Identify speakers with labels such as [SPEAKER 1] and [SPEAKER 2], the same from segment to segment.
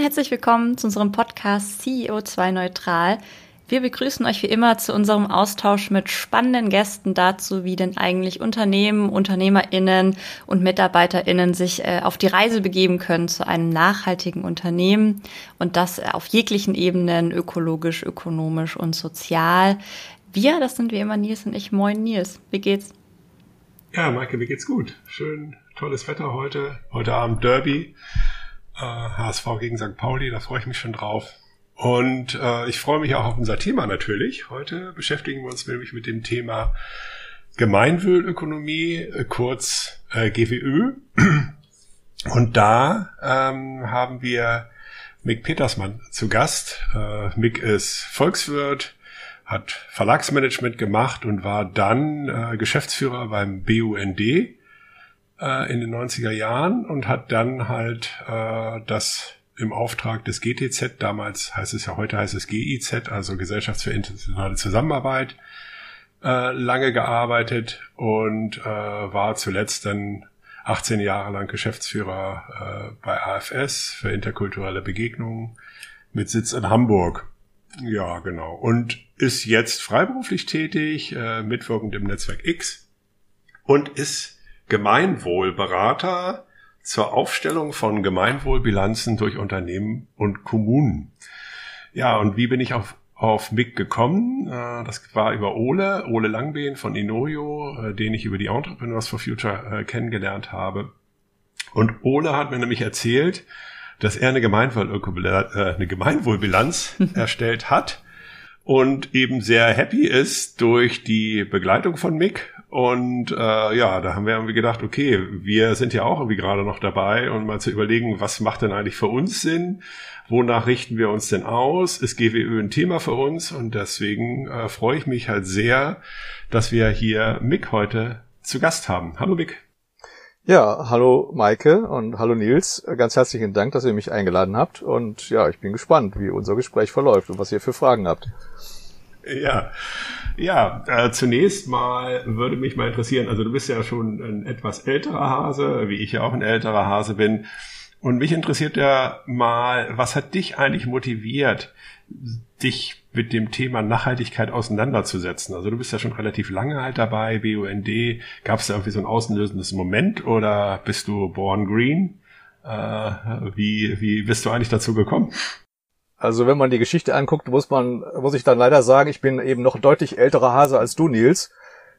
[SPEAKER 1] Und herzlich willkommen zu unserem Podcast CEO2 Neutral. Wir begrüßen euch wie immer zu unserem Austausch mit spannenden Gästen dazu, wie denn eigentlich Unternehmen, UnternehmerInnen und MitarbeiterInnen sich äh, auf die Reise begeben können zu einem nachhaltigen Unternehmen und das auf jeglichen Ebenen, ökologisch, ökonomisch und sozial. Wir, das sind wie immer Nils und ich. Moin Nils, wie geht's?
[SPEAKER 2] Ja, Maike, mir geht's gut. Schön, tolles Wetter heute. Heute Abend Derby. Äh, HSV gegen St. Pauli, da freue ich mich schon drauf. Und äh, ich freue mich auch auf unser Thema natürlich. Heute beschäftigen wir uns nämlich mit dem Thema Gemeinwohlökonomie, äh, kurz äh, GWÖ. Und da ähm, haben wir Mick Petersmann zu Gast. Äh, Mick ist Volkswirt, hat Verlagsmanagement gemacht und war dann äh, Geschäftsführer beim BUND äh, in den 90er Jahren und hat dann halt äh, das im Auftrag des GTZ, damals heißt es ja, heute heißt es GIZ, also Gesellschaft für internationale Zusammenarbeit, äh, lange gearbeitet und äh, war zuletzt dann 18 Jahre lang Geschäftsführer äh, bei AFS für interkulturelle Begegnungen mit Sitz in Hamburg. Ja, genau. Und ist jetzt freiberuflich tätig, äh, mitwirkend im Netzwerk X und ist Gemeinwohlberater zur Aufstellung von Gemeinwohlbilanzen durch Unternehmen und Kommunen. Ja, und wie bin ich auf, auf MIG gekommen? Äh, das war über Ole, Ole Langbehn von Inorio, äh, den ich über die Entrepreneurs for Future äh, kennengelernt habe. Und Ole hat mir nämlich erzählt, dass er eine, Gemeinwohl eine Gemeinwohlbilanz erstellt hat und eben sehr happy ist durch die Begleitung von Mick und äh, ja, da haben wir irgendwie gedacht, okay, wir sind ja auch irgendwie gerade noch dabei und mal zu überlegen, was macht denn eigentlich für uns Sinn? Wonach richten wir uns denn aus? Ist GWÖ ein Thema für uns? Und deswegen äh, freue ich mich halt sehr, dass wir hier Mick heute zu Gast haben. Hallo Mick.
[SPEAKER 3] Ja, hallo Maike und hallo Nils. Ganz herzlichen Dank, dass ihr mich eingeladen habt. Und ja, ich bin gespannt, wie unser Gespräch verläuft und was ihr für Fragen habt.
[SPEAKER 2] Ja, ja. Äh, zunächst mal würde mich mal interessieren. Also du bist ja schon ein etwas älterer Hase, wie ich ja auch ein älterer Hase bin. Und mich interessiert ja mal, was hat dich eigentlich motiviert, dich mit dem Thema Nachhaltigkeit auseinanderzusetzen? Also du bist ja schon relativ lange halt dabei, BUND. Gab es da irgendwie so ein außenlösendes Moment oder bist du born green? Äh, wie, wie bist du eigentlich dazu gekommen?
[SPEAKER 3] Also wenn man die Geschichte anguckt, muss man, muss ich dann leider sagen, ich bin eben noch deutlich älterer Hase als du, Nils.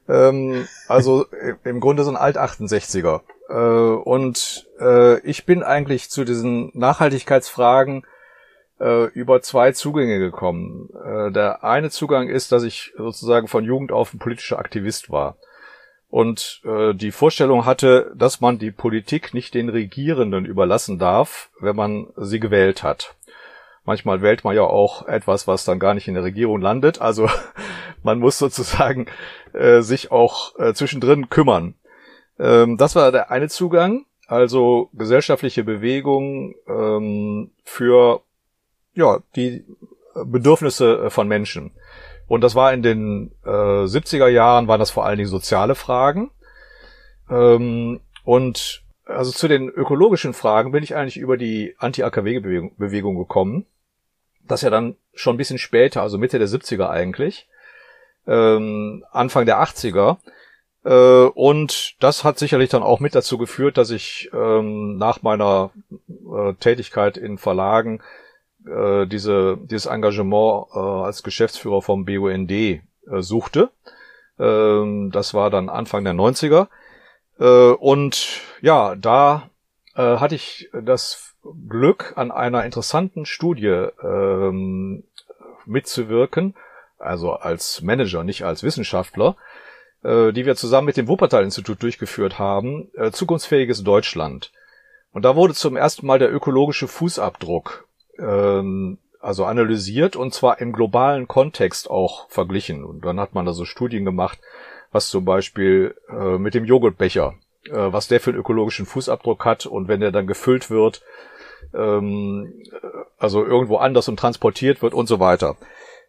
[SPEAKER 3] Ähm, also im Grunde so ein Alt-68er. Äh, und äh, ich bin eigentlich zu diesen Nachhaltigkeitsfragen äh, über zwei Zugänge gekommen. Äh, der eine Zugang ist, dass ich sozusagen von Jugend auf ein politischer Aktivist war und äh, die Vorstellung hatte, dass man die Politik nicht den Regierenden überlassen darf, wenn man sie gewählt hat. Manchmal wählt man ja auch etwas, was dann gar nicht in der Regierung landet. Also man muss sozusagen äh, sich auch äh, zwischendrin kümmern. Ähm, das war der eine Zugang, also gesellschaftliche Bewegung ähm, für ja die Bedürfnisse äh, von Menschen. Und das war in den äh, 70er Jahren, waren das vor allen Dingen soziale Fragen. Ähm, und also zu den ökologischen Fragen bin ich eigentlich über die Anti-AKW-Bewegung gekommen. Das ja dann schon ein bisschen später, also Mitte der 70er eigentlich, ähm, Anfang der 80er. Äh, und das hat sicherlich dann auch mit dazu geführt, dass ich ähm, nach meiner äh, Tätigkeit in Verlagen äh, diese, dieses Engagement äh, als Geschäftsführer vom BUND äh, suchte. Ähm, das war dann Anfang der 90er. Äh, und ja, da äh, hatte ich das Glück, an einer interessanten Studie ähm, mitzuwirken, also als Manager, nicht als Wissenschaftler, äh, die wir zusammen mit dem Wuppertal-Institut durchgeführt haben, äh, Zukunftsfähiges Deutschland. Und da wurde zum ersten Mal der ökologische Fußabdruck ähm, also analysiert und zwar im globalen Kontext auch verglichen. Und dann hat man da so Studien gemacht, was zum Beispiel äh, mit dem Joghurtbecher, äh, was der für einen ökologischen Fußabdruck hat und wenn der dann gefüllt wird, ähm, also irgendwo anders und transportiert wird und so weiter.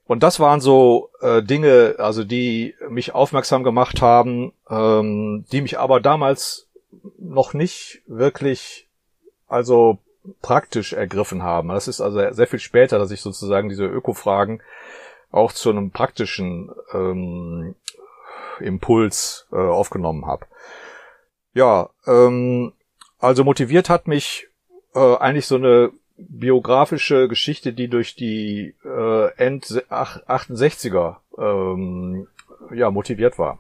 [SPEAKER 3] Und das waren so äh, Dinge, also die mich aufmerksam gemacht haben, ähm, die mich aber damals noch nicht wirklich, also praktisch ergriffen haben. Das ist also sehr viel später, dass ich sozusagen diese Öko-Fragen auch zu einem praktischen ähm, Impuls äh, aufgenommen habe. Ja, ähm, also motiviert hat mich äh, eigentlich so eine biografische Geschichte, die durch die äh, End 68er ähm, ja, motiviert war.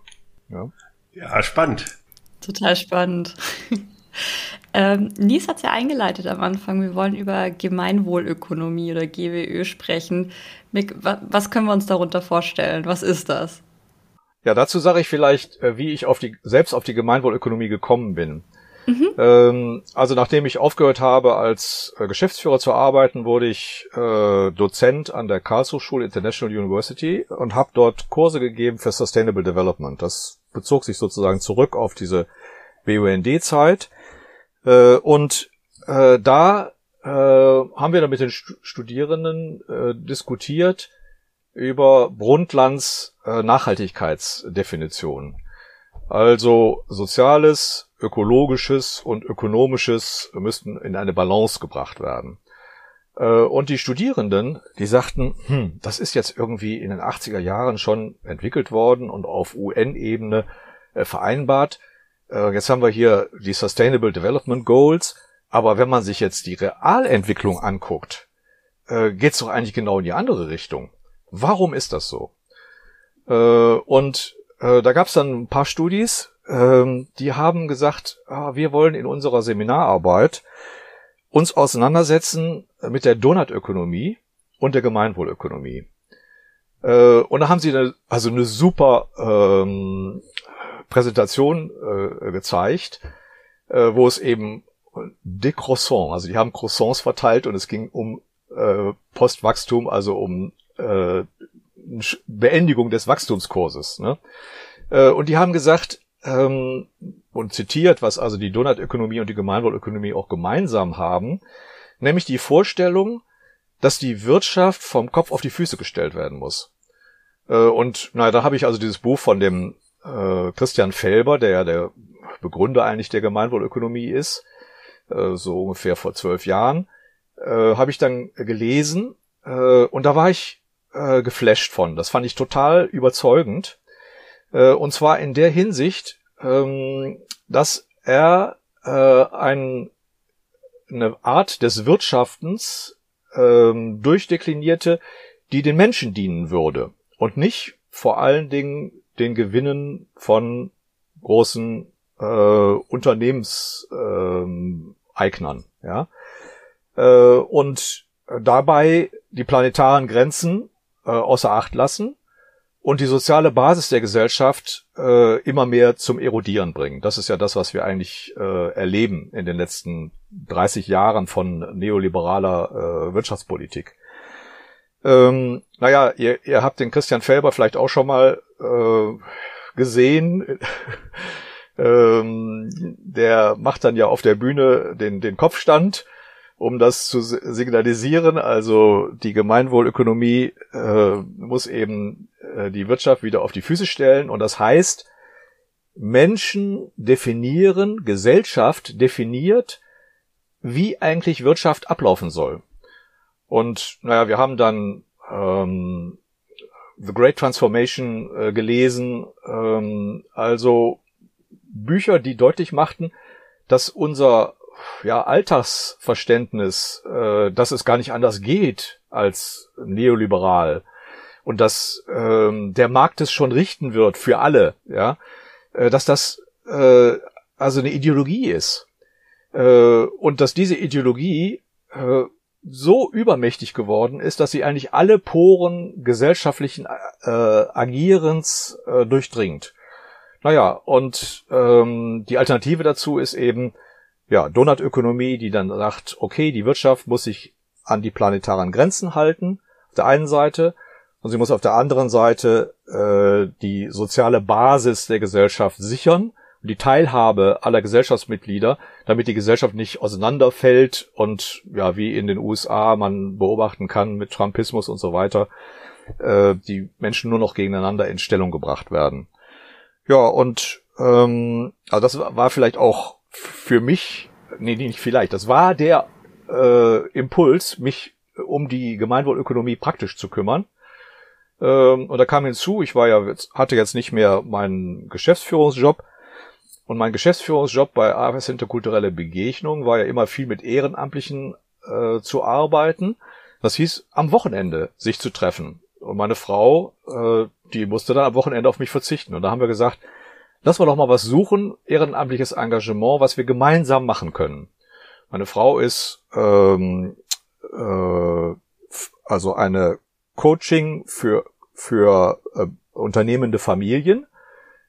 [SPEAKER 2] Ja, ja spannend.
[SPEAKER 1] Total spannend. ähm, Nies hat es ja eingeleitet am Anfang. Wir wollen über Gemeinwohlökonomie oder GWÖ sprechen. Mick, was können wir uns darunter vorstellen? Was ist das?
[SPEAKER 3] Ja, dazu sage ich vielleicht, äh, wie ich auf die, selbst auf die Gemeinwohlökonomie gekommen bin. Mhm. Ähm, also nachdem ich aufgehört habe, als äh, Geschäftsführer zu arbeiten, wurde ich äh, Dozent an der Karlsruhe International University und habe dort Kurse gegeben für Sustainable Development. Das bezog sich sozusagen zurück auf diese BUND-Zeit. Äh, und äh, da äh, haben wir dann mit den Studierenden äh, diskutiert über Brundtlands Nachhaltigkeitsdefinition. Also soziales, ökologisches und ökonomisches müssten in eine Balance gebracht werden. Äh, und die Studierenden, die sagten, hm, das ist jetzt irgendwie in den 80er Jahren schon entwickelt worden und auf UN-Ebene äh, vereinbart. Äh, jetzt haben wir hier die Sustainable Development Goals, aber wenn man sich jetzt die Realentwicklung anguckt, geht es doch eigentlich genau in die andere Richtung. Warum ist das so? Und da gab es dann ein paar Studis, ähm, die haben gesagt, ah, wir wollen in unserer Seminararbeit uns auseinandersetzen mit der Donutökonomie und der Gemeinwohlökonomie. Äh, und da haben sie eine, also eine super ähm, Präsentation äh, gezeigt, äh, wo es eben de Croissants, also die haben Croissants verteilt und es ging um äh, Postwachstum, also um äh, Beendigung des Wachstumskurses. Ne? Äh, und die haben gesagt, ähm, und zitiert, was also die Donutökonomie und die Gemeinwohlökonomie auch gemeinsam haben, nämlich die Vorstellung, dass die Wirtschaft vom Kopf auf die Füße gestellt werden muss. Äh, und na, da habe ich also dieses Buch von dem äh, Christian Felber, der ja der Begründer eigentlich der Gemeinwohlökonomie ist, äh, so ungefähr vor zwölf Jahren, äh, habe ich dann gelesen äh, und da war ich äh, geflasht von. Das fand ich total überzeugend äh, und zwar in der Hinsicht, ähm, dass er äh, ein, eine Art des Wirtschaftens ähm, durchdeklinierte, die den Menschen dienen würde und nicht vor allen Dingen den Gewinnen von großen äh, Unternehmenseignern. Äh, ja? Äh, und dabei die planetaren Grenzen äh, außer Acht lassen und die soziale Basis der Gesellschaft äh, immer mehr zum Erodieren bringen. Das ist ja das, was wir eigentlich äh, erleben in den letzten 30 Jahren von neoliberaler äh, Wirtschaftspolitik. Ähm, naja, ihr, ihr habt den Christian Felber vielleicht auch schon mal äh, gesehen. ähm, der macht dann ja auf der Bühne den, den Kopfstand um das zu signalisieren. Also die Gemeinwohlökonomie äh, muss eben äh, die Wirtschaft wieder auf die Füße stellen. Und das heißt, Menschen definieren, Gesellschaft definiert, wie eigentlich Wirtschaft ablaufen soll. Und naja, wir haben dann ähm, The Great Transformation äh, gelesen, ähm, also Bücher, die deutlich machten, dass unser ja, Alltagsverständnis, äh, dass es gar nicht anders geht als neoliberal. Und dass ähm, der Markt es schon richten wird für alle, ja, äh, dass das äh, also eine Ideologie ist. Äh, und dass diese Ideologie äh, so übermächtig geworden ist, dass sie eigentlich alle Poren gesellschaftlichen äh, Agierens äh, durchdringt. Naja, und ähm, die Alternative dazu ist eben ja, Donutökonomie, die dann sagt, okay, die Wirtschaft muss sich an die planetaren Grenzen halten, auf der einen Seite, und sie muss auf der anderen Seite äh, die soziale Basis der Gesellschaft sichern und die Teilhabe aller Gesellschaftsmitglieder, damit die Gesellschaft nicht auseinanderfällt und ja, wie in den USA man beobachten kann mit Trumpismus und so weiter, äh, die Menschen nur noch gegeneinander in Stellung gebracht werden. Ja, und ähm, also das war vielleicht auch für mich, nee, nicht vielleicht, das war der äh, Impuls, mich um die Gemeinwohlökonomie praktisch zu kümmern. Ähm, und da kam hinzu, ich war ja, hatte jetzt nicht mehr meinen Geschäftsführungsjob. Und mein Geschäftsführungsjob bei AFS Interkulturelle Begegnung war ja immer viel mit Ehrenamtlichen äh, zu arbeiten. Das hieß, am Wochenende sich zu treffen. Und meine Frau, äh, die musste dann am Wochenende auf mich verzichten. Und da haben wir gesagt, lass mal doch mal was suchen, ehrenamtliches Engagement, was wir gemeinsam machen können. Meine Frau ist ähm, äh, also eine Coaching für für äh, unternehmende Familien.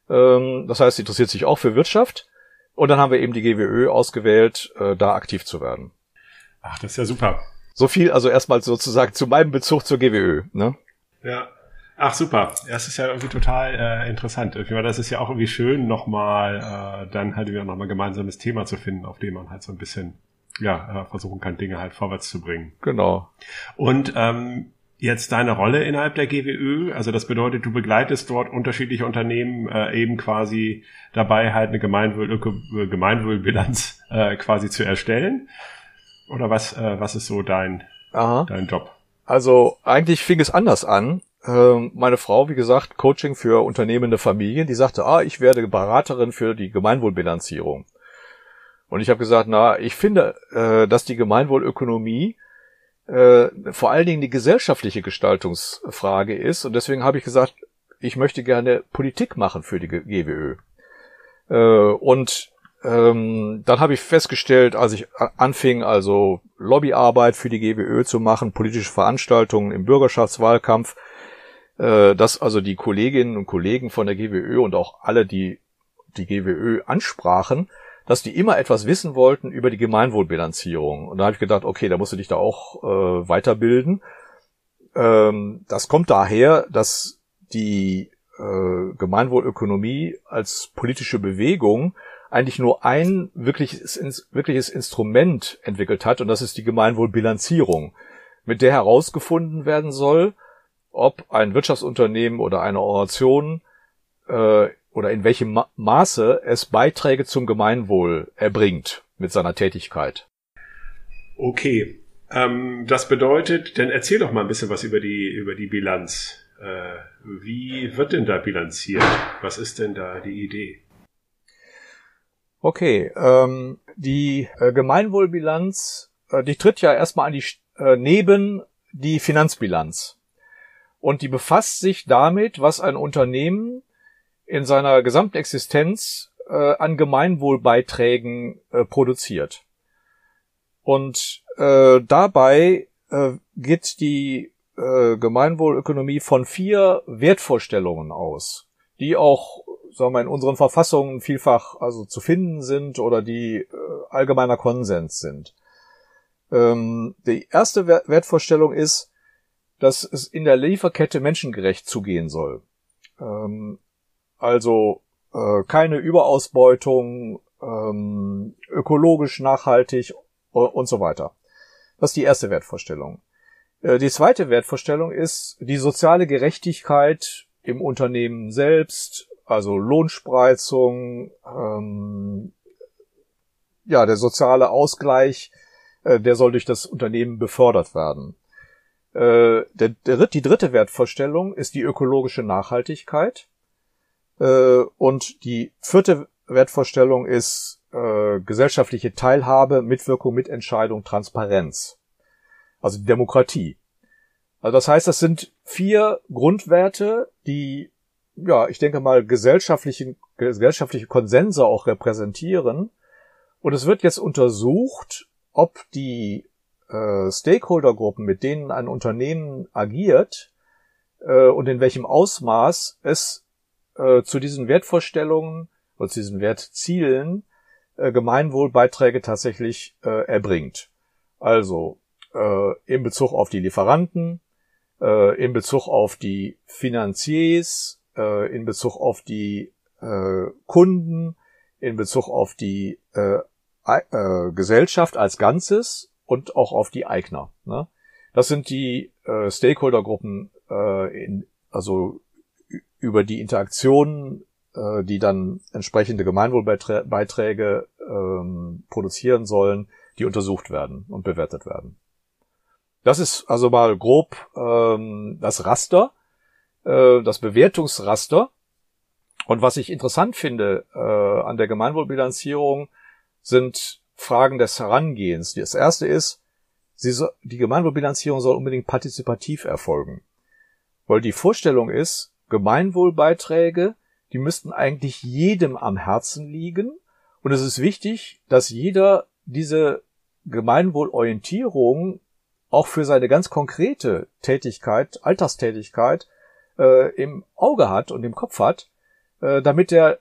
[SPEAKER 3] Ähm, das heißt, sie interessiert sich auch für Wirtschaft. Und dann haben wir eben die GWÖ ausgewählt, äh, da aktiv zu werden.
[SPEAKER 2] Ach, das ist ja super.
[SPEAKER 3] So viel also erstmal sozusagen zu meinem Bezug zur GWÖ. Ne?
[SPEAKER 2] Ja. Ach super, das ist ja irgendwie total äh, interessant. Das ist ja auch irgendwie schön, nochmal äh, dann halt wieder nochmal gemeinsames Thema zu finden, auf dem man halt so ein bisschen ja äh, versuchen kann, Dinge halt vorwärts zu bringen.
[SPEAKER 3] Genau.
[SPEAKER 2] Und ähm, jetzt deine Rolle innerhalb der GWÖ, also das bedeutet, du begleitest dort unterschiedliche Unternehmen äh, eben quasi dabei, halt eine Gemeinwohl Gemeinwohlbilanz äh, quasi zu erstellen. Oder was, äh, was ist so dein, Aha. dein Job?
[SPEAKER 3] Also eigentlich fing es anders an. Ähm, meine Frau, wie gesagt, Coaching für unternehmende Familien, die sagte, ah, ich werde Beraterin für die Gemeinwohlbilanzierung. Und ich habe gesagt, na, ich finde, äh, dass die Gemeinwohlökonomie äh, vor allen Dingen die gesellschaftliche Gestaltungsfrage ist. Und deswegen habe ich gesagt, ich möchte gerne Politik machen für die GWÖ. Äh, und ähm, dann habe ich festgestellt, als ich anfing, also Lobbyarbeit für die GWÖ zu machen, politische Veranstaltungen im Bürgerschaftswahlkampf, dass also die Kolleginnen und Kollegen von der GWÖ und auch alle, die die GWÖ ansprachen, dass die immer etwas wissen wollten über die Gemeinwohlbilanzierung. Und da habe ich gedacht, okay, da musst du dich da auch äh, weiterbilden. Ähm, das kommt daher, dass die äh, Gemeinwohlökonomie als politische Bewegung eigentlich nur ein wirkliches, wirkliches Instrument entwickelt hat, und das ist die Gemeinwohlbilanzierung, mit der herausgefunden werden soll, ob ein Wirtschaftsunternehmen oder eine Organisation äh, oder in welchem Ma Maße es Beiträge zum Gemeinwohl erbringt mit seiner Tätigkeit.
[SPEAKER 2] Okay, ähm, das bedeutet, dann erzähl doch mal ein bisschen was über die über die Bilanz. Äh, wie wird denn da bilanziert? Was ist denn da die Idee?
[SPEAKER 3] Okay, ähm, die äh, Gemeinwohlbilanz, äh, die tritt ja erstmal an die äh, neben die Finanzbilanz und die befasst sich damit, was ein Unternehmen in seiner gesamten Existenz äh, an Gemeinwohlbeiträgen äh, produziert. Und äh, dabei äh, geht die äh, Gemeinwohlökonomie von vier Wertvorstellungen aus, die auch sagen wir, in unseren Verfassungen vielfach also zu finden sind oder die äh, allgemeiner Konsens sind. Ähm, die erste Wertvorstellung ist, dass es in der Lieferkette menschengerecht zugehen soll. Ähm, also äh, keine Überausbeutung, ähm, ökologisch nachhaltig und so weiter. Das ist die erste Wertvorstellung. Äh, die zweite Wertvorstellung ist die soziale Gerechtigkeit im Unternehmen selbst, also Lohnspreizung, ähm, ja, der soziale Ausgleich, äh, der soll durch das Unternehmen befördert werden. Äh, der, der, die dritte Wertvorstellung ist die ökologische Nachhaltigkeit. Äh, und die vierte Wertvorstellung ist äh, gesellschaftliche Teilhabe, Mitwirkung, Mitentscheidung, Transparenz. Also Demokratie. Also das heißt, das sind vier Grundwerte, die, ja, ich denke mal, gesellschaftliche, gesellschaftliche Konsense auch repräsentieren. Und es wird jetzt untersucht, ob die äh, Stakeholdergruppen, mit denen ein Unternehmen agiert äh, und in welchem Ausmaß es äh, zu diesen Wertvorstellungen oder zu diesen Wertzielen äh, Gemeinwohlbeiträge tatsächlich äh, erbringt. Also äh, in Bezug auf die Lieferanten, äh, in Bezug auf die Finanziers, äh, in Bezug auf die äh, Kunden, in Bezug auf die äh, äh, Gesellschaft als Ganzes und auch auf die Eigner. Ne? Das sind die äh, Stakeholdergruppen, äh, in, also über die Interaktionen, äh, die dann entsprechende Gemeinwohlbeiträge ähm, produzieren sollen, die untersucht werden und bewertet werden. Das ist also mal grob ähm, das Raster, äh, das Bewertungsraster. Und was ich interessant finde äh, an der Gemeinwohlbilanzierung sind Fragen des Herangehens. Das erste ist, so, die Gemeinwohlbilanzierung soll unbedingt partizipativ erfolgen. Weil die Vorstellung ist, Gemeinwohlbeiträge, die müssten eigentlich jedem am Herzen liegen. Und es ist wichtig, dass jeder diese Gemeinwohlorientierung auch für seine ganz konkrete Tätigkeit, Alltagstätigkeit äh, im Auge hat und im Kopf hat, äh, damit er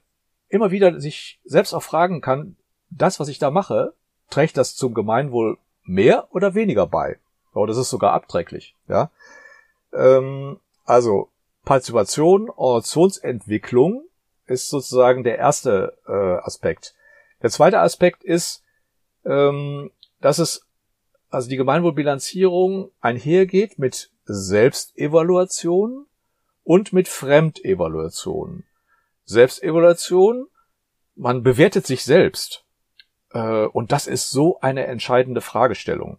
[SPEAKER 3] immer wieder sich selbst auch fragen kann, das, was ich da mache, trägt das zum Gemeinwohl mehr oder weniger bei? Oder das ist sogar abträglich. Ja? Ähm, also Partizipation, Organisationsentwicklung ist sozusagen der erste äh, Aspekt. Der zweite Aspekt ist, ähm, dass es also die Gemeinwohlbilanzierung einhergeht mit Selbstevaluation und mit Fremdevaluation. Selbstevaluation, man bewertet sich selbst. Äh, und das ist so eine entscheidende Fragestellung.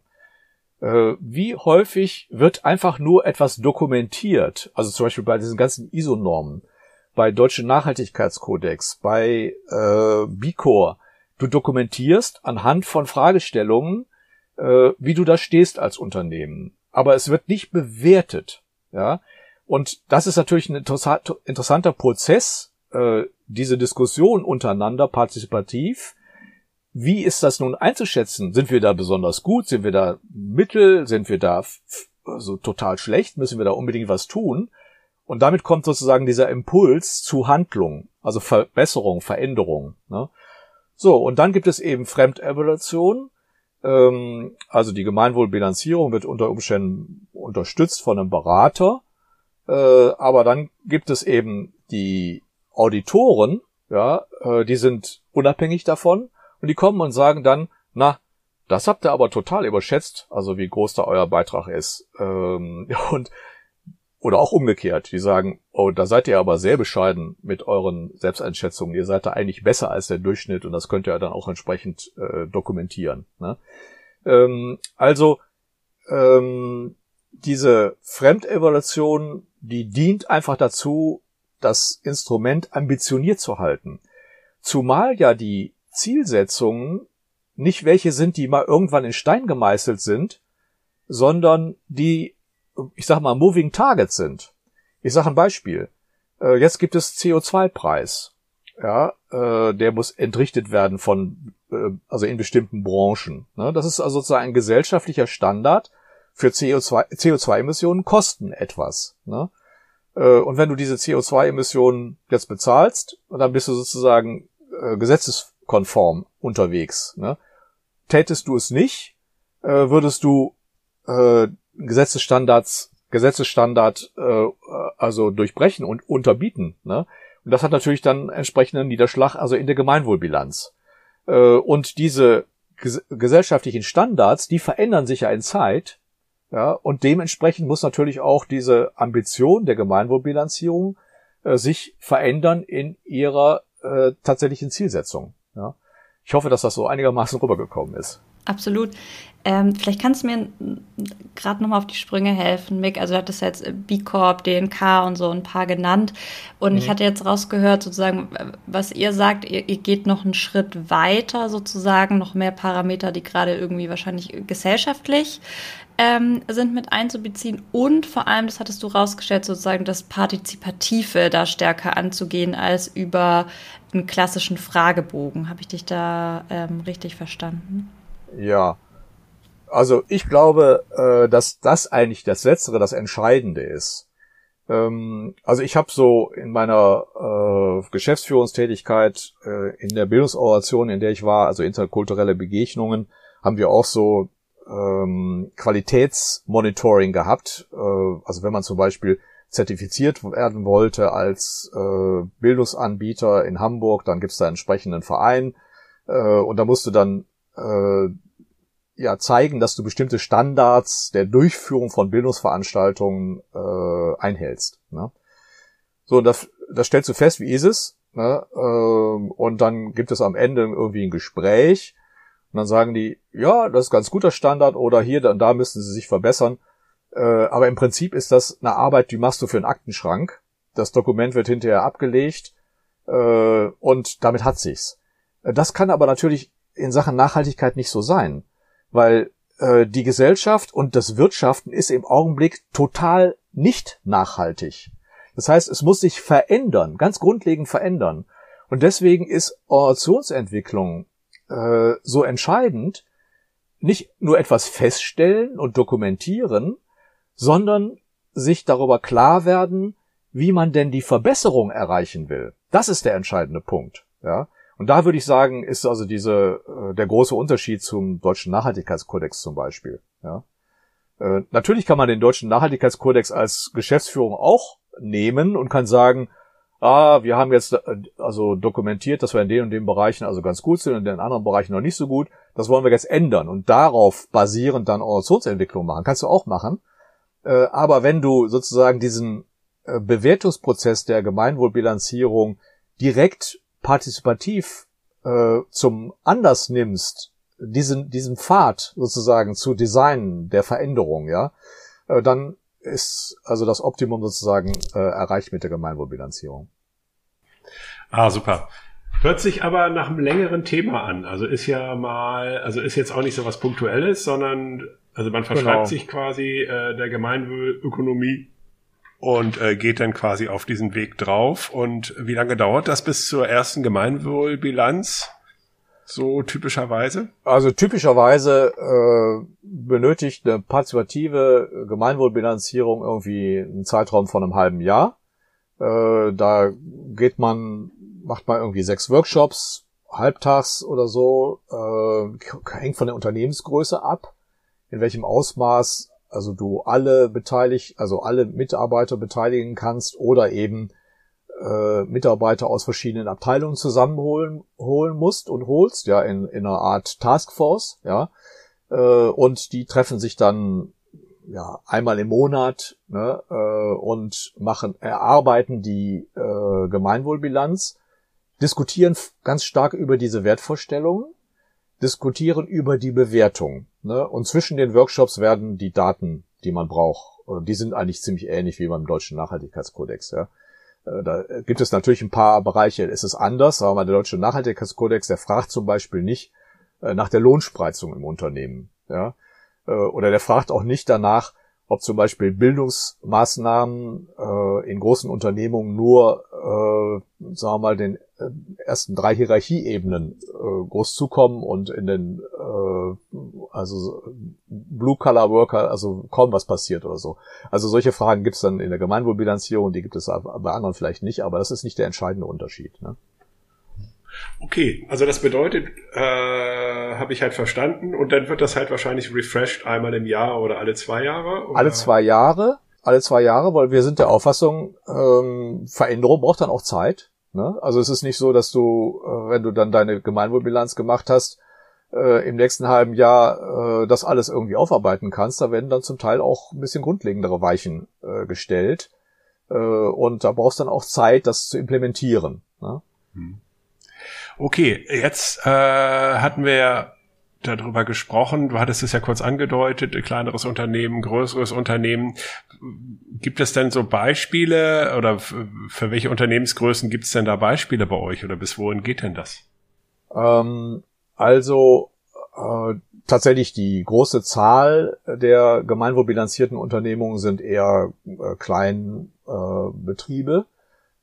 [SPEAKER 3] Äh, wie häufig wird einfach nur etwas dokumentiert? Also zum Beispiel bei diesen ganzen ISO-Normen, bei Deutschen Nachhaltigkeitskodex, bei äh, BICOR. Du dokumentierst anhand von Fragestellungen, äh, wie du da stehst als Unternehmen. Aber es wird nicht bewertet. Ja, und das ist natürlich ein interessanter Prozess, äh, diese Diskussion untereinander partizipativ. Wie ist das nun einzuschätzen? Sind wir da besonders gut? Sind wir da mittel? Sind wir da also total schlecht? Müssen wir da unbedingt was tun? Und damit kommt sozusagen dieser Impuls zu Handlung, also Verbesserung, Veränderung. Ne? So, und dann gibt es eben Fremdevaluation. Ähm, also die Gemeinwohlbilanzierung wird unter Umständen unterstützt von einem Berater. Äh, aber dann gibt es eben die Auditoren, ja, äh, die sind unabhängig davon und die kommen und sagen dann, na, das habt ihr aber total überschätzt, also wie groß da euer Beitrag ist. Ähm, und oder auch umgekehrt, die sagen, oh, da seid ihr aber sehr bescheiden mit euren Selbsteinschätzungen. Ihr seid da eigentlich besser als der Durchschnitt und das könnt ihr dann auch entsprechend äh, dokumentieren. Ne? Ähm, also ähm, diese Fremdevaluation, die dient einfach dazu, das Instrument ambitioniert zu halten. Zumal ja die Zielsetzungen nicht welche sind, die mal irgendwann in Stein gemeißelt sind, sondern die ich sag mal, Moving Targets sind. Ich sage ein Beispiel. Äh, jetzt gibt es CO2-Preis. Ja, äh, der muss entrichtet werden von, äh, also in bestimmten Branchen. Ne? Das ist also sozusagen ein gesellschaftlicher Standard für CO2, CO2-Emissionen kosten etwas. Ne? Und wenn du diese CO2-Emissionen jetzt bezahlst, dann bist du sozusagen äh, gesetzeskonform unterwegs. Ne? Tätest du es nicht, äh, würdest du äh, Gesetzesstandards, Gesetzesstandard äh, also durchbrechen und unterbieten. Ne? Und das hat natürlich dann entsprechenden Niederschlag, also in der Gemeinwohlbilanz. Äh, und diese ges gesellschaftlichen Standards, die verändern sich ja in Zeit. Ja, und dementsprechend muss natürlich auch diese Ambition der Gemeinwohlbilanzierung äh, sich verändern in ihrer äh, tatsächlichen Zielsetzung. Ja. Ich hoffe, dass das so einigermaßen rübergekommen ist.
[SPEAKER 1] Absolut. Ähm, vielleicht kannst du mir gerade nochmal auf die Sprünge helfen, Mick. Also du hattest jetzt B Corp, DNK und so ein paar genannt. Und mhm. ich hatte jetzt rausgehört, sozusagen, was ihr sagt, ihr, ihr, geht noch einen Schritt weiter, sozusagen, noch mehr Parameter, die gerade irgendwie wahrscheinlich gesellschaftlich ähm, sind mit einzubeziehen. Und vor allem, das hattest du rausgestellt, sozusagen das Partizipative da stärker anzugehen als über einen klassischen Fragebogen. Habe ich dich da ähm, richtig verstanden?
[SPEAKER 3] Ja. Also ich glaube, äh, dass das eigentlich das Letztere, das Entscheidende ist. Ähm, also ich habe so in meiner äh, Geschäftsführungstätigkeit äh, in der Bildungsoration, in der ich war, also interkulturelle Begegnungen, haben wir auch so ähm, Qualitätsmonitoring gehabt. Also wenn man zum Beispiel zertifiziert werden wollte als Bildungsanbieter in Hamburg, dann gibt's da entsprechenden Verein und da musst du dann äh, ja zeigen, dass du bestimmte Standards der Durchführung von Bildungsveranstaltungen äh, einhältst. Ne? So, das, das stellst du fest, wie ist es? Ne? Ähm, und dann gibt es am Ende irgendwie ein Gespräch Und dann sagen die, ja, das ist ganz guter Standard oder hier und da müssen sie sich verbessern. Äh, aber im Prinzip ist das eine Arbeit, die machst du für einen Aktenschrank. Das Dokument wird hinterher abgelegt äh, und damit hat sich's. Äh, das kann aber natürlich in Sachen Nachhaltigkeit nicht so sein, weil äh, die Gesellschaft und das Wirtschaften ist im Augenblick total nicht nachhaltig. Das heißt, es muss sich verändern, ganz grundlegend verändern. Und deswegen ist Organisationsentwicklung äh, so entscheidend, nicht nur etwas feststellen und dokumentieren, sondern sich darüber klar werden, wie man denn die Verbesserung erreichen will. Das ist der entscheidende Punkt. Ja? Und da würde ich sagen, ist also diese, äh, der große Unterschied zum deutschen Nachhaltigkeitskodex zum Beispiel. Ja? Äh, natürlich kann man den deutschen Nachhaltigkeitskodex als Geschäftsführung auch nehmen und kann sagen, ah, wir haben jetzt äh, also dokumentiert, dass wir in den und den Bereichen also ganz gut sind und in den anderen Bereichen noch nicht so gut. Das wollen wir jetzt ändern und darauf basierend dann Organisationsentwicklung machen. Kannst du auch machen. Äh, aber wenn du sozusagen diesen äh, Bewertungsprozess der Gemeinwohlbilanzierung direkt partizipativ zum Anlass nimmst, diesen, diesen Pfad sozusagen zu designen der Veränderung, ja, dann ist also das Optimum sozusagen äh, erreicht mit der Gemeinwohlbilanzierung.
[SPEAKER 2] Ah, super. Hört sich aber nach einem längeren Thema an. Also ist ja mal, also ist jetzt auch nicht so was Punktuelles, sondern also man verschreibt genau. sich quasi äh, der Gemeinwohlökonomie und äh, geht dann quasi auf diesen Weg drauf. Und wie lange dauert das bis zur ersten Gemeinwohlbilanz? so typischerweise?
[SPEAKER 3] Also typischerweise äh, benötigt eine partizipative Gemeinwohlbilanzierung irgendwie einen Zeitraum von einem halben Jahr. Äh, da geht man, macht man irgendwie sechs Workshops, halbtags oder so, äh, hängt von der Unternehmensgröße ab, in welchem Ausmaß also du alle beteiligt, also alle Mitarbeiter beteiligen kannst oder eben äh, Mitarbeiter aus verschiedenen Abteilungen zusammenholen holen musst und holst, ja, in, in einer Art Taskforce, ja, äh, und die treffen sich dann ja einmal im Monat ne, äh, und machen erarbeiten die äh, Gemeinwohlbilanz, diskutieren ganz stark über diese Wertvorstellungen, diskutieren über die Bewertung, ne, und zwischen den Workshops werden die Daten, die man braucht, die sind eigentlich ziemlich ähnlich wie beim deutschen Nachhaltigkeitskodex, ja? Äh, da gibt es natürlich ein paar Bereiche, es ist anders, aber der deutsche Nachhaltigkeitskodex, der fragt zum Beispiel nicht äh, nach der Lohnspreizung im Unternehmen, ja, äh, oder der fragt auch nicht danach, ob zum Beispiel Bildungsmaßnahmen äh, in großen Unternehmungen nur, äh, sagen wir mal, den äh, ersten drei Hierarchieebenen äh, groß zukommen und in den äh, also Blue Collar Worker also kaum was passiert oder so. Also solche Fragen gibt es dann in der Gemeinwohlbilanzierung, die gibt es bei anderen vielleicht nicht, aber das ist nicht der entscheidende Unterschied. Ne?
[SPEAKER 2] Okay, also das bedeutet, äh, habe ich halt verstanden und dann wird das halt wahrscheinlich refreshed einmal im Jahr oder alle zwei Jahre? Oder?
[SPEAKER 3] Alle zwei Jahre, alle zwei Jahre, weil wir sind der Auffassung, ähm, Veränderung braucht dann auch Zeit. Ne? Also es ist nicht so, dass du, äh, wenn du dann deine Gemeinwohlbilanz gemacht hast, äh, im nächsten halben Jahr äh, das alles irgendwie aufarbeiten kannst. Da werden dann zum Teil auch ein bisschen grundlegendere Weichen äh, gestellt. Äh, und da brauchst du dann auch Zeit, das zu implementieren. Ne? Hm.
[SPEAKER 2] Okay, jetzt äh, hatten wir darüber gesprochen. Du hattest es ja kurz angedeutet, kleineres Unternehmen, größeres Unternehmen. Gibt es denn so Beispiele oder für welche Unternehmensgrößen gibt es denn da Beispiele bei euch oder bis wohin geht denn das?
[SPEAKER 3] Ähm, also äh, tatsächlich die große Zahl der gemeinwohlbilanzierten Unternehmungen sind eher äh, Kleinbetriebe,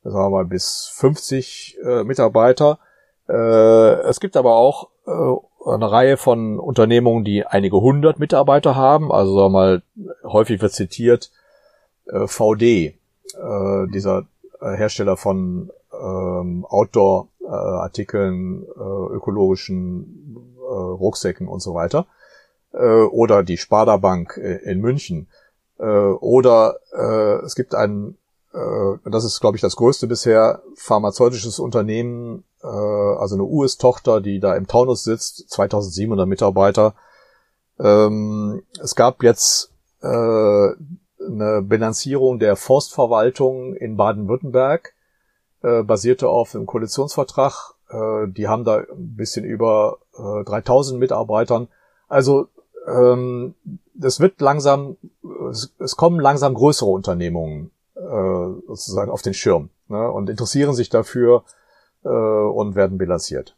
[SPEAKER 3] äh, sagen wir mal bis 50 äh, Mitarbeiter. Äh, es gibt aber auch äh, eine Reihe von Unternehmungen, die einige hundert Mitarbeiter haben. Also mal, häufig wird zitiert äh, VD, dieser Hersteller von ähm, Outdoor-Artikeln, ökologischen Rucksäcken und so weiter. Oder die Sparda Bank in München. Oder es gibt ein, äh, das ist glaube ich das größte bisher, pharmazeutisches Unternehmen äh, also eine US-Tochter, die da im Taunus sitzt, 2700 Mitarbeiter. Ähm, es gab jetzt äh, eine Bilanzierung der Forstverwaltung in Baden-Württemberg, äh, basierte auf einem Koalitionsvertrag. Äh, die haben da ein bisschen über äh, 3000 Mitarbeitern. Also ähm, das wird langsam, es, es kommen langsam größere Unternehmungen sozusagen auf den Schirm ne, und interessieren sich dafür äh, und werden bilanziert.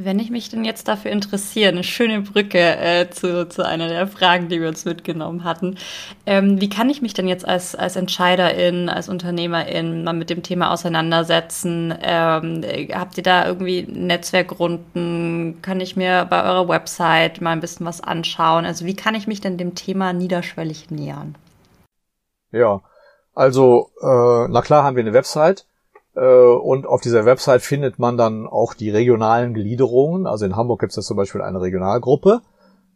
[SPEAKER 1] Wenn ich mich denn jetzt dafür interessiere, eine schöne Brücke äh, zu, zu einer der Fragen, die wir uns mitgenommen hatten. Ähm, wie kann ich mich denn jetzt als, als Entscheiderin, als Unternehmerin mal mit dem Thema auseinandersetzen? Ähm, habt ihr da irgendwie Netzwerkrunden? Kann ich mir bei eurer Website mal ein bisschen was anschauen? Also wie kann ich mich denn dem Thema niederschwellig nähern?
[SPEAKER 3] Ja, also äh, na klar haben wir eine Website äh, und auf dieser Website findet man dann auch die regionalen Gliederungen. Also in Hamburg gibt es zum Beispiel eine Regionalgruppe.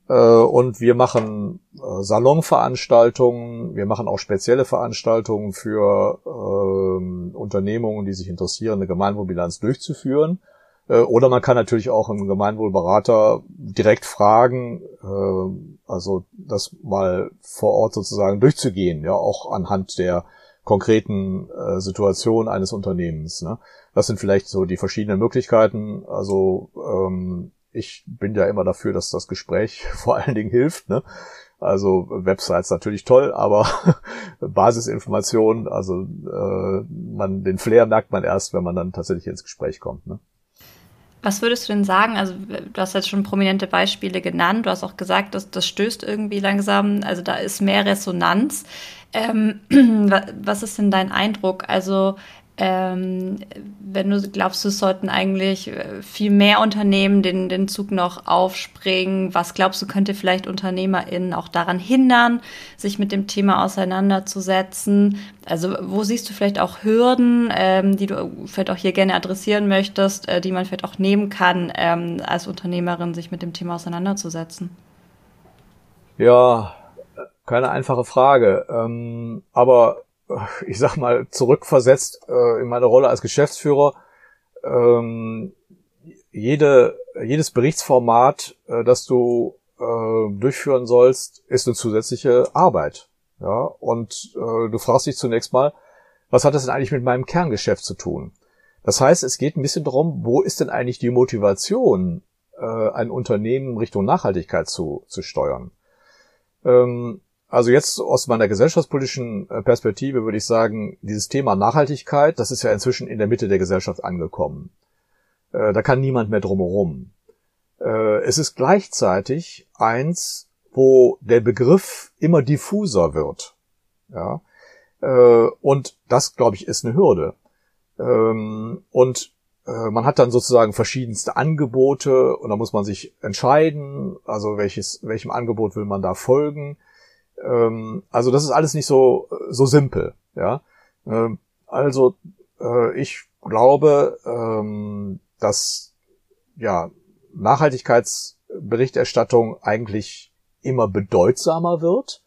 [SPEAKER 3] Äh, und wir machen äh, Salonveranstaltungen, wir machen auch spezielle Veranstaltungen für äh, Unternehmungen, die sich interessieren, eine Gemeinwohlbilanz durchzuführen. Oder man kann natürlich auch einen Gemeinwohlberater direkt fragen, also das mal vor Ort sozusagen durchzugehen, ja, auch anhand der konkreten äh, Situation eines Unternehmens. Ne? Das sind vielleicht so die verschiedenen Möglichkeiten. Also ähm, ich bin ja immer dafür, dass das Gespräch vor allen Dingen hilft. Ne? Also Websites natürlich toll, aber Basisinformationen, also äh, man den Flair merkt man erst, wenn man dann tatsächlich ins Gespräch kommt. Ne?
[SPEAKER 1] Was würdest du denn sagen? Also, du hast jetzt schon prominente Beispiele genannt. Du hast auch gesagt, dass das stößt irgendwie langsam. Also, da ist mehr Resonanz. Ähm, was ist denn dein Eindruck? Also ähm, wenn du glaubst, es sollten eigentlich äh, viel mehr Unternehmen den, den Zug noch aufspringen, was glaubst du, könnte vielleicht UnternehmerInnen auch daran hindern, sich mit dem Thema auseinanderzusetzen? Also wo siehst du vielleicht auch Hürden, ähm, die du vielleicht auch hier gerne adressieren möchtest, äh, die man vielleicht auch nehmen kann, ähm, als Unternehmerin sich mit dem Thema auseinanderzusetzen?
[SPEAKER 3] Ja, keine einfache Frage. Ähm, aber ich sag mal, zurückversetzt äh, in meine Rolle als Geschäftsführer, ähm, jede, jedes Berichtsformat, äh, das du äh, durchführen sollst, ist eine zusätzliche Arbeit. Ja, und äh, du fragst dich zunächst mal, was hat das denn eigentlich mit meinem Kerngeschäft zu tun? Das heißt, es geht ein bisschen darum, wo ist denn eigentlich die Motivation, äh, ein Unternehmen Richtung Nachhaltigkeit zu, zu steuern? Ähm, also jetzt aus meiner gesellschaftspolitischen äh, Perspektive würde ich sagen, dieses Thema Nachhaltigkeit, das ist ja inzwischen in der Mitte der Gesellschaft angekommen. Äh, da kann niemand mehr drumherum. Äh, es ist gleichzeitig eins, wo der Begriff immer diffuser wird. Ja? Und das, glaube ich, ist eine Hürde. Ähm, und man hat dann sozusagen verschiedenste Angebote und da muss man sich entscheiden, also welches, welchem Angebot will man da folgen. Ähm, also das ist alles nicht so, so simpel, ja. Ähm, also äh, ich glaube, ähm, dass ja Nachhaltigkeitsberichterstattung eigentlich immer bedeutsamer wird,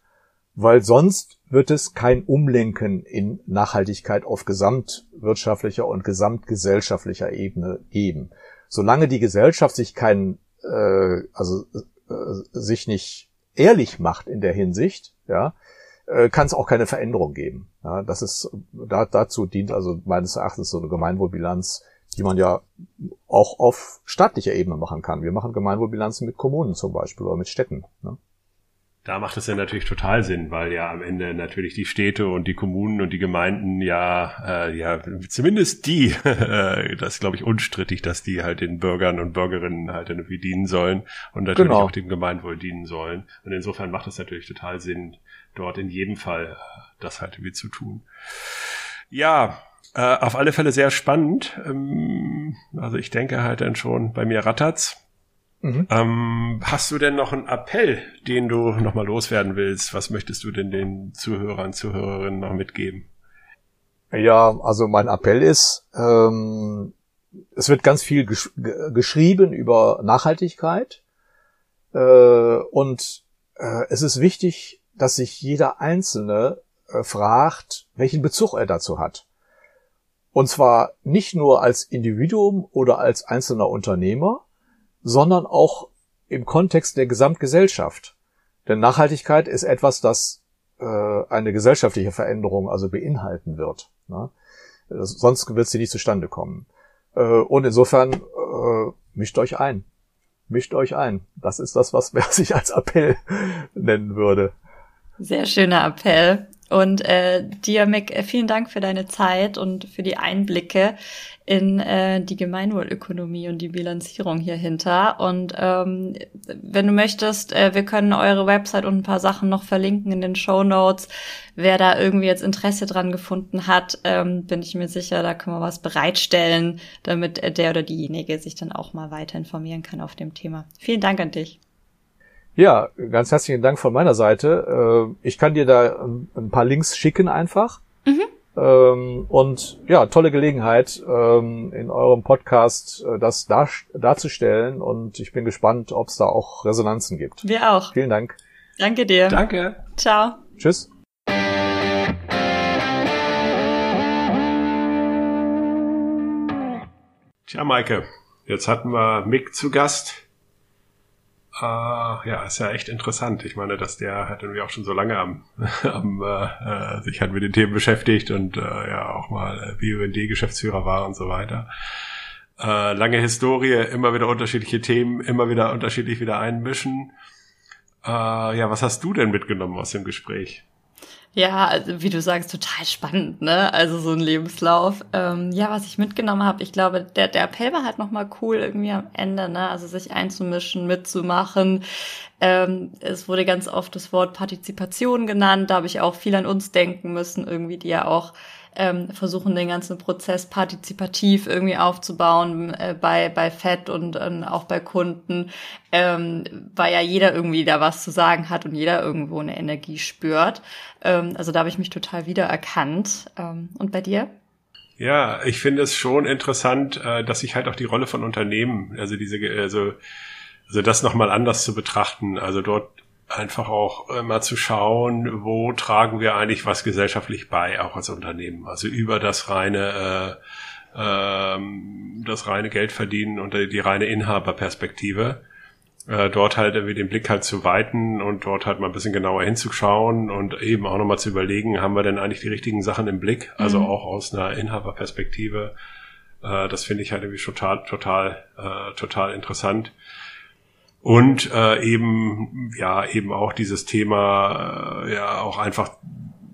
[SPEAKER 3] weil sonst wird es kein Umlenken in Nachhaltigkeit auf gesamtwirtschaftlicher und gesamtgesellschaftlicher Ebene geben. Solange die Gesellschaft sich kein, äh, also äh, sich nicht ehrlich macht in der Hinsicht, ja, äh, kann es auch keine Veränderung geben. Ja, das ist da, dazu dient also meines Erachtens so eine Gemeinwohlbilanz, die man ja auch auf staatlicher Ebene machen kann. Wir machen Gemeinwohlbilanzen mit Kommunen zum Beispiel oder mit Städten. Ne?
[SPEAKER 2] Da macht es ja natürlich total Sinn, weil ja am Ende natürlich die Städte und die Kommunen und die Gemeinden ja, äh, ja zumindest die, das ist glaube ich unstrittig, dass die halt den Bürgern und Bürgerinnen halt irgendwie dienen sollen und natürlich genau. auch dem Gemeinwohl dienen sollen. Und insofern macht es natürlich total Sinn, dort in jedem Fall äh, das halt irgendwie zu tun. Ja, äh, auf alle Fälle sehr spannend. Ähm, also ich denke halt dann schon, bei mir rattert's. Mhm. Ähm, hast du denn noch einen Appell, den du nochmal loswerden willst? Was möchtest du denn den Zuhörern, Zuhörerinnen noch mitgeben?
[SPEAKER 3] Ja, also mein Appell ist, ähm, es wird ganz viel gesch geschrieben über Nachhaltigkeit äh, und äh, es ist wichtig, dass sich jeder Einzelne äh, fragt, welchen Bezug er dazu hat. Und zwar nicht nur als Individuum oder als einzelner Unternehmer, sondern auch im Kontext der Gesamtgesellschaft. Denn Nachhaltigkeit ist etwas, das äh, eine gesellschaftliche Veränderung also beinhalten wird. Ne? sonst wird sie nicht zustande kommen. Äh, und insofern äh, mischt euch ein. Mischt euch ein. Das ist das, was, was ich als Appell nennen würde.
[SPEAKER 1] Sehr schöner Appell. Und äh, dir, Mick, äh, vielen Dank für deine Zeit und für die Einblicke in äh, die Gemeinwohlökonomie und die Bilanzierung hierhinter. Und ähm, wenn du möchtest, äh, wir können eure Website und ein paar Sachen noch verlinken in den Show Notes. Wer da irgendwie jetzt Interesse dran gefunden hat, ähm, bin ich mir sicher, da können wir was bereitstellen, damit der oder diejenige sich dann auch mal weiter informieren kann auf dem Thema. Vielen Dank an dich.
[SPEAKER 3] Ja, ganz herzlichen Dank von meiner Seite. Äh, ich kann dir da ein paar Links schicken einfach. Mhm. Ähm, und ja, tolle Gelegenheit, ähm, in eurem Podcast äh, das dar darzustellen. Und ich bin gespannt, ob es da auch Resonanzen gibt.
[SPEAKER 1] Wir auch.
[SPEAKER 3] Vielen Dank.
[SPEAKER 1] Danke dir.
[SPEAKER 2] Danke.
[SPEAKER 1] Ciao.
[SPEAKER 3] Tschüss.
[SPEAKER 2] Tja, Maike, jetzt hatten wir Mick zu Gast. Uh, ja, ist ja echt interessant. Ich meine, dass der hat irgendwie auch schon so lange am, am äh, sich halt mit den Themen beschäftigt und äh, ja auch mal BUND-Geschäftsführer war und so weiter. Äh, lange Historie, immer wieder unterschiedliche Themen, immer wieder unterschiedlich wieder einmischen. Äh, ja, was hast du denn mitgenommen aus dem Gespräch?
[SPEAKER 1] Ja, also wie du sagst, total spannend, ne? Also so ein Lebenslauf. Ähm, ja, was ich mitgenommen habe, ich glaube, der, der Appell war halt nochmal cool irgendwie am Ende, ne? Also sich einzumischen, mitzumachen. Ähm, es wurde ganz oft das Wort Partizipation genannt. Da habe ich auch viel an uns denken müssen, irgendwie, die ja auch ähm, versuchen, den ganzen Prozess partizipativ irgendwie aufzubauen äh, bei, bei FED und ähm, auch bei Kunden, ähm, weil ja jeder irgendwie da was zu sagen hat und jeder irgendwo eine Energie spürt. Ähm, also da habe ich mich total wiedererkannt. Ähm, und bei dir?
[SPEAKER 2] Ja, ich finde es schon interessant, äh, dass sich halt auch die Rolle von Unternehmen, also diese, also, also das nochmal anders zu betrachten. Also dort einfach auch äh, mal zu schauen, wo tragen wir eigentlich was gesellschaftlich bei, auch als Unternehmen. Also über das reine, äh, ähm, das reine Geld verdienen und die reine Inhaberperspektive. Äh, dort halt irgendwie den Blick halt zu weiten und dort halt mal ein bisschen genauer hinzuschauen und eben auch nochmal zu überlegen, haben wir denn eigentlich die richtigen Sachen im Blick? Also mhm. auch aus einer Inhaberperspektive. Äh, das finde ich halt irgendwie total, total, äh, total interessant. Und äh, eben, ja, eben auch dieses Thema, äh, ja, auch einfach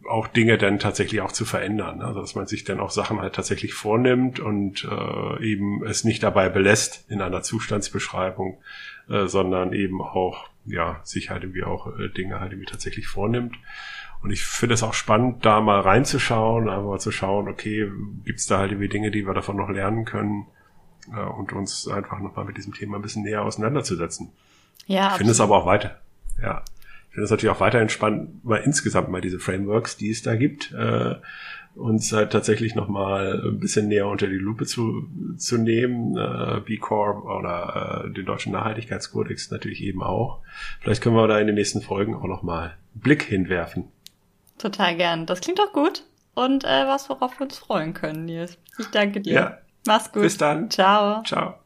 [SPEAKER 2] auch Dinge dann tatsächlich auch zu verändern. Also dass man sich dann auch Sachen halt tatsächlich vornimmt und äh, eben es nicht dabei belässt in einer Zustandsbeschreibung, äh, sondern eben auch, ja, sich halt irgendwie auch äh, Dinge halt irgendwie tatsächlich vornimmt. Und ich finde es auch spannend, da mal reinzuschauen, einfach mal zu schauen, okay, gibt's da halt irgendwie Dinge, die wir davon noch lernen können? Äh, und uns einfach nochmal mit diesem Thema ein bisschen näher auseinanderzusetzen. Ja. Ich finde es aber auch weiter. Ja. Ich finde es natürlich auch weiterhin spannend, mal insgesamt mal diese Frameworks, die es da gibt, äh, uns halt tatsächlich nochmal ein bisschen näher unter die Lupe zu, zu nehmen. Äh, B Corp oder äh, den deutschen Nachhaltigkeitskodex natürlich eben auch. Vielleicht können wir da in den nächsten Folgen auch nochmal einen Blick hinwerfen.
[SPEAKER 1] Total gern. Das klingt doch gut. Und äh, was, worauf wir uns freuen können, Nils. Ich danke dir.
[SPEAKER 2] Ja,
[SPEAKER 1] Mach's gut.
[SPEAKER 2] Bis dann.
[SPEAKER 1] Ciao.
[SPEAKER 2] Ciao.